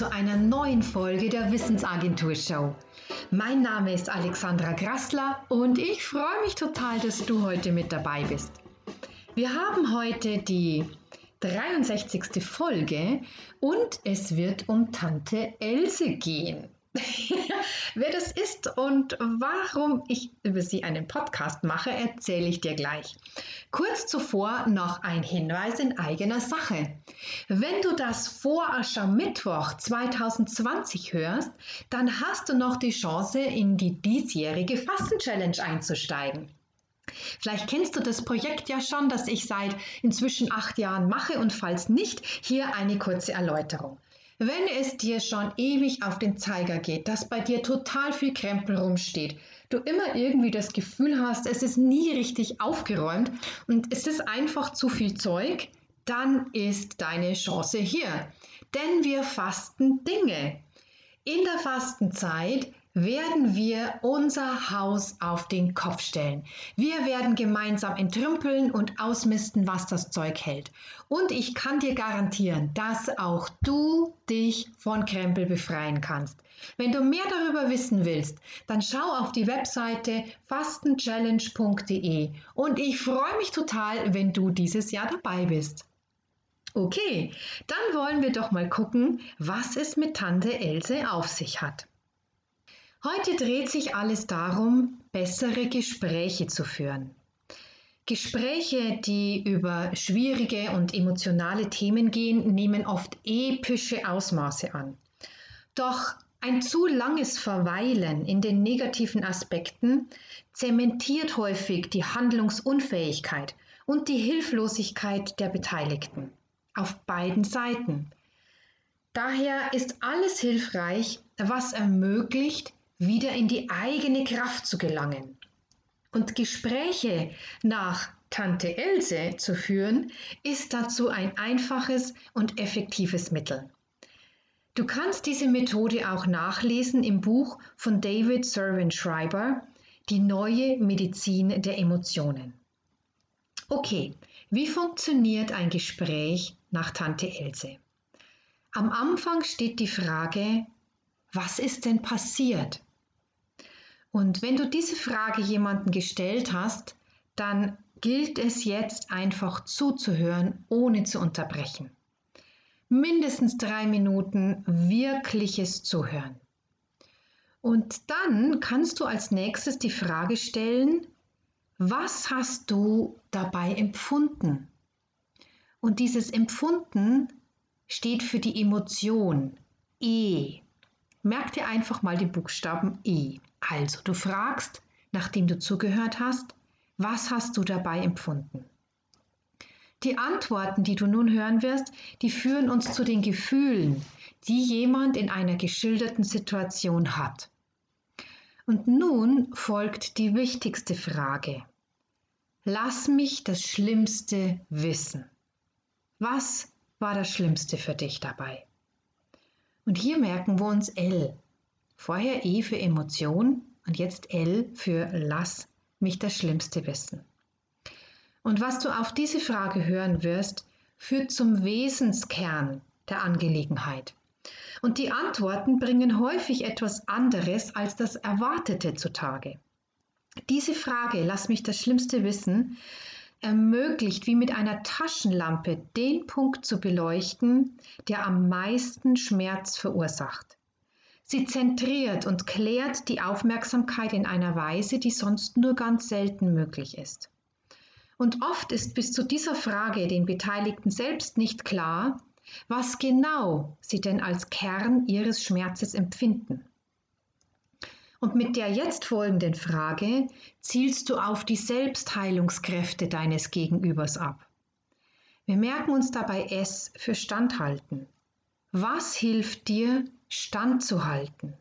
zu einer neuen Folge der Wissensagentur Show. Mein Name ist Alexandra Grassler und ich freue mich total, dass du heute mit dabei bist. Wir haben heute die 63. Folge und es wird um Tante Else gehen. Wer das ist und warum ich über sie einen Podcast mache, erzähle ich dir gleich. Kurz zuvor noch ein Hinweis in eigener Sache. Wenn du das vor Aschermittwoch 2020 hörst, dann hast du noch die Chance, in die diesjährige Fasten-Challenge einzusteigen. Vielleicht kennst du das Projekt ja schon, das ich seit inzwischen acht Jahren mache und falls nicht, hier eine kurze Erläuterung. Wenn es dir schon ewig auf den Zeiger geht, dass bei dir total viel Krempel rumsteht, du immer irgendwie das Gefühl hast, es ist nie richtig aufgeräumt und es ist einfach zu viel Zeug, dann ist deine Chance hier. Denn wir fasten Dinge. In der Fastenzeit werden wir unser Haus auf den Kopf stellen. Wir werden gemeinsam entrümpeln und ausmisten, was das Zeug hält. Und ich kann dir garantieren, dass auch du dich von Krempel befreien kannst. Wenn du mehr darüber wissen willst, dann schau auf die Webseite fastenchallenge.de und ich freue mich total, wenn du dieses Jahr dabei bist. Okay, dann wollen wir doch mal gucken, was es mit Tante Else auf sich hat. Heute dreht sich alles darum, bessere Gespräche zu führen. Gespräche, die über schwierige und emotionale Themen gehen, nehmen oft epische Ausmaße an. Doch ein zu langes Verweilen in den negativen Aspekten zementiert häufig die Handlungsunfähigkeit und die Hilflosigkeit der Beteiligten auf beiden Seiten. Daher ist alles hilfreich, was ermöglicht, wieder in die eigene Kraft zu gelangen. Und Gespräche nach Tante Else zu führen, ist dazu ein einfaches und effektives Mittel. Du kannst diese Methode auch nachlesen im Buch von David Servan Schreiber, Die neue Medizin der Emotionen. Okay, wie funktioniert ein Gespräch nach Tante Else? Am Anfang steht die Frage, was ist denn passiert? Und wenn du diese Frage jemanden gestellt hast, dann gilt es jetzt einfach zuzuhören, ohne zu unterbrechen. Mindestens drei Minuten wirkliches Zuhören. Und dann kannst du als nächstes die Frage stellen, was hast du dabei empfunden? Und dieses Empfunden steht für die Emotion E. Merk dir einfach mal die Buchstaben E. Also, du fragst, nachdem du zugehört hast, was hast du dabei empfunden? Die Antworten, die du nun hören wirst, die führen uns zu den Gefühlen, die jemand in einer geschilderten Situation hat. Und nun folgt die wichtigste Frage. Lass mich das Schlimmste wissen. Was war das Schlimmste für dich dabei? Und hier merken wir uns L. Vorher E für Emotion und jetzt L für Lass mich das Schlimmste wissen. Und was du auf diese Frage hören wirst, führt zum Wesenskern der Angelegenheit. Und die Antworten bringen häufig etwas anderes als das Erwartete zutage. Diese Frage, lass mich das Schlimmste wissen, ermöglicht wie mit einer Taschenlampe den Punkt zu beleuchten, der am meisten Schmerz verursacht. Sie zentriert und klärt die Aufmerksamkeit in einer Weise, die sonst nur ganz selten möglich ist. Und oft ist bis zu dieser Frage den Beteiligten selbst nicht klar, was genau sie denn als Kern ihres Schmerzes empfinden. Und mit der jetzt folgenden Frage zielst du auf die Selbstheilungskräfte deines Gegenübers ab. Wir merken uns dabei S für Standhalten. Was hilft dir, standzuhalten?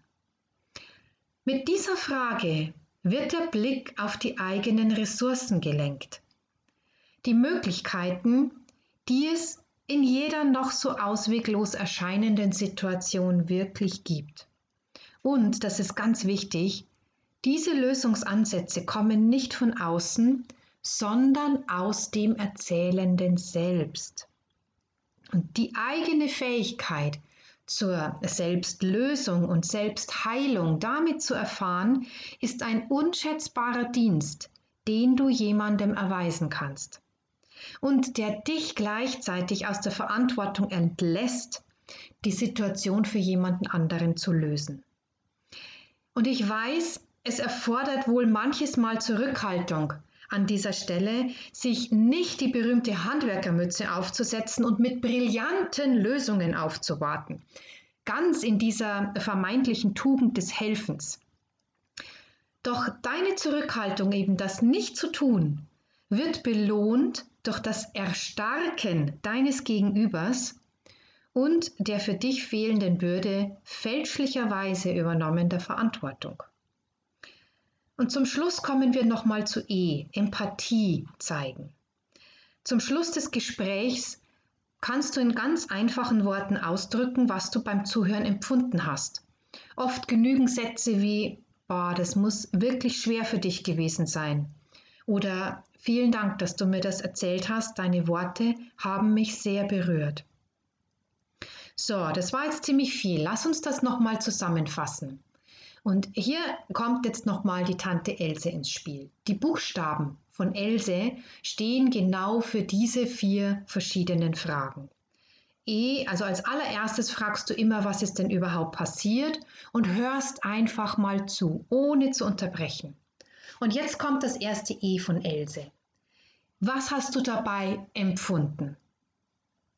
Mit dieser Frage wird der Blick auf die eigenen Ressourcen gelenkt. Die Möglichkeiten, die es in jeder noch so ausweglos erscheinenden Situation wirklich gibt. Und, das ist ganz wichtig, diese Lösungsansätze kommen nicht von außen, sondern aus dem Erzählenden selbst. Und die eigene Fähigkeit zur Selbstlösung und Selbstheilung damit zu erfahren, ist ein unschätzbarer Dienst, den du jemandem erweisen kannst und der dich gleichzeitig aus der Verantwortung entlässt, die Situation für jemanden anderen zu lösen. Und ich weiß, es erfordert wohl manches Mal Zurückhaltung an dieser Stelle, sich nicht die berühmte Handwerkermütze aufzusetzen und mit brillanten Lösungen aufzuwarten. Ganz in dieser vermeintlichen Tugend des Helfens. Doch deine Zurückhaltung, eben das nicht zu tun, wird belohnt durch das Erstarken deines Gegenübers und der für dich fehlenden Bürde fälschlicherweise übernommener Verantwortung. Und zum Schluss kommen wir nochmal zu E, Empathie zeigen. Zum Schluss des Gesprächs kannst du in ganz einfachen Worten ausdrücken, was du beim Zuhören empfunden hast. Oft genügen Sätze wie, boah, das muss wirklich schwer für dich gewesen sein. Oder vielen Dank, dass du mir das erzählt hast. Deine Worte haben mich sehr berührt. So, das war jetzt ziemlich viel. Lass uns das nochmal zusammenfassen. Und hier kommt jetzt nochmal die Tante Else ins Spiel. Die Buchstaben von Else stehen genau für diese vier verschiedenen Fragen. E, also als allererstes fragst du immer, was ist denn überhaupt passiert und hörst einfach mal zu, ohne zu unterbrechen. Und jetzt kommt das erste E von Else. Was hast du dabei empfunden?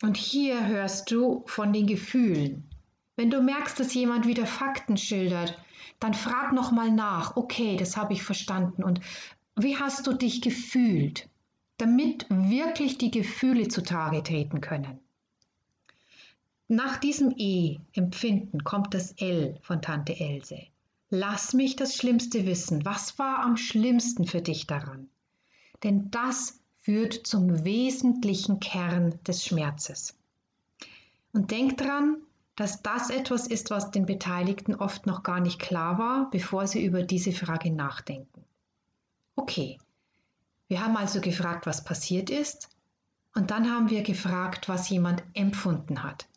Und hier hörst du von den Gefühlen. Wenn du merkst, dass jemand wieder Fakten schildert, dann frag nochmal nach. Okay, das habe ich verstanden. Und wie hast du dich gefühlt, damit wirklich die Gefühle zutage treten können? Nach diesem E, Empfinden, kommt das L von Tante Else. Lass mich das Schlimmste wissen. Was war am schlimmsten für dich daran? Denn das führt zum wesentlichen Kern des Schmerzes. Und denk dran, dass das etwas ist, was den Beteiligten oft noch gar nicht klar war, bevor sie über diese Frage nachdenken. Okay, wir haben also gefragt, was passiert ist, und dann haben wir gefragt, was jemand empfunden hat.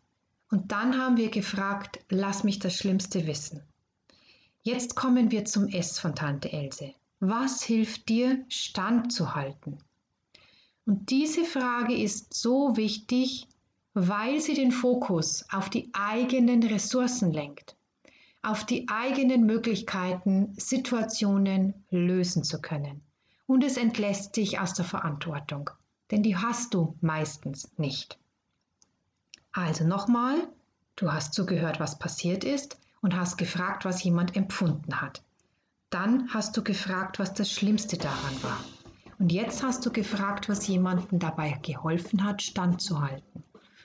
Und dann haben wir gefragt, lass mich das Schlimmste wissen. Jetzt kommen wir zum S von Tante Else. Was hilft dir, standzuhalten? Und diese Frage ist so wichtig, weil sie den Fokus auf die eigenen Ressourcen lenkt, auf die eigenen Möglichkeiten, Situationen lösen zu können. Und es entlässt dich aus der Verantwortung, denn die hast du meistens nicht. Also nochmal, du hast zugehört, was passiert ist, und hast gefragt, was jemand empfunden hat. Dann hast du gefragt, was das Schlimmste daran war. Und jetzt hast du gefragt, was jemandem dabei geholfen hat, standzuhalten.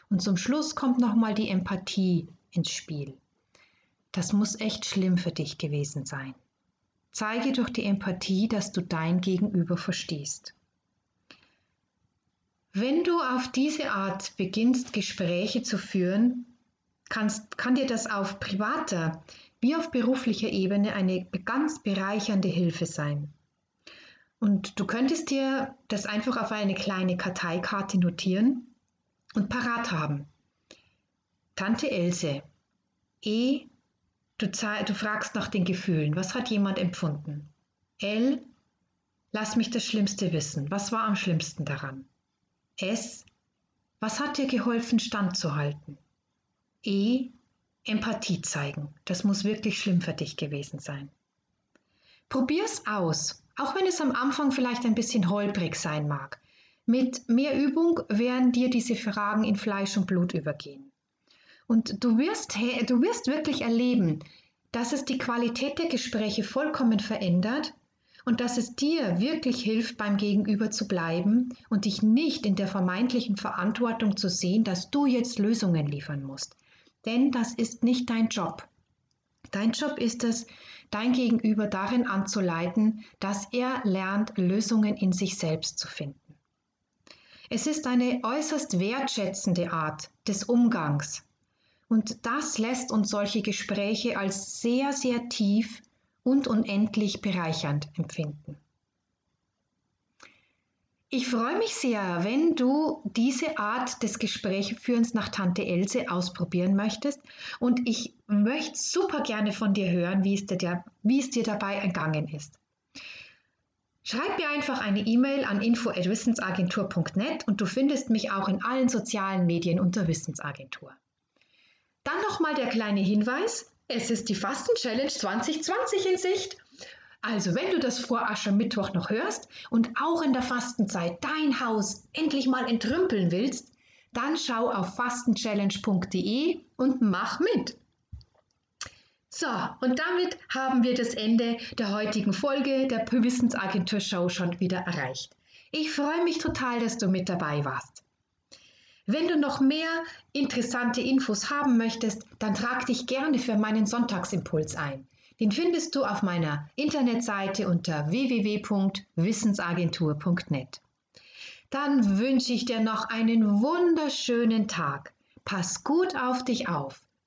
Und zum Schluss kommt nochmal die Empathie ins Spiel. Das muss echt schlimm für dich gewesen sein. Zeige durch die Empathie, dass du dein Gegenüber verstehst. Wenn du auf diese Art beginnst, Gespräche zu führen, kannst, kann dir das auf privater wie auf beruflicher Ebene eine ganz bereichernde Hilfe sein. Und du könntest dir das einfach auf eine kleine Karteikarte notieren und parat haben. Tante Else. E. Du, du fragst nach den Gefühlen. Was hat jemand empfunden? L. Lass mich das Schlimmste wissen. Was war am schlimmsten daran? S. Was hat dir geholfen, standzuhalten? E. Empathie zeigen. Das muss wirklich schlimm für dich gewesen sein. Probier's aus, auch wenn es am Anfang vielleicht ein bisschen holprig sein mag. Mit mehr Übung werden dir diese Fragen in Fleisch und Blut übergehen. Und du wirst, du wirst wirklich erleben, dass es die Qualität der Gespräche vollkommen verändert und dass es dir wirklich hilft, beim Gegenüber zu bleiben und dich nicht in der vermeintlichen Verantwortung zu sehen, dass du jetzt Lösungen liefern musst denn das ist nicht dein Job. Dein Job ist es, dein Gegenüber darin anzuleiten, dass er lernt, Lösungen in sich selbst zu finden. Es ist eine äußerst wertschätzende Art des Umgangs und das lässt uns solche Gespräche als sehr, sehr tief und unendlich bereichernd empfinden. Ich freue mich sehr, wenn du diese Art des Gesprächführens nach Tante Else ausprobieren möchtest. Und ich möchte super gerne von dir hören, wie es dir, wie es dir dabei ergangen ist. Schreib mir einfach eine E-Mail an info@wissensagentur.net und du findest mich auch in allen sozialen Medien unter Wissensagentur. Dann nochmal der kleine Hinweis: Es ist die Fasten-Challenge 2020 in Sicht. Also, wenn du das vor Aschermittwoch noch hörst und auch in der Fastenzeit dein Haus endlich mal entrümpeln willst, dann schau auf fastenchallenge.de und mach mit. So, und damit haben wir das Ende der heutigen Folge der Wissensagentur Show schon wieder erreicht. Ich freue mich total, dass du mit dabei warst. Wenn du noch mehr interessante Infos haben möchtest, dann trag dich gerne für meinen Sonntagsimpuls ein. Den findest du auf meiner Internetseite unter www.wissensagentur.net. Dann wünsche ich dir noch einen wunderschönen Tag. Pass gut auf dich auf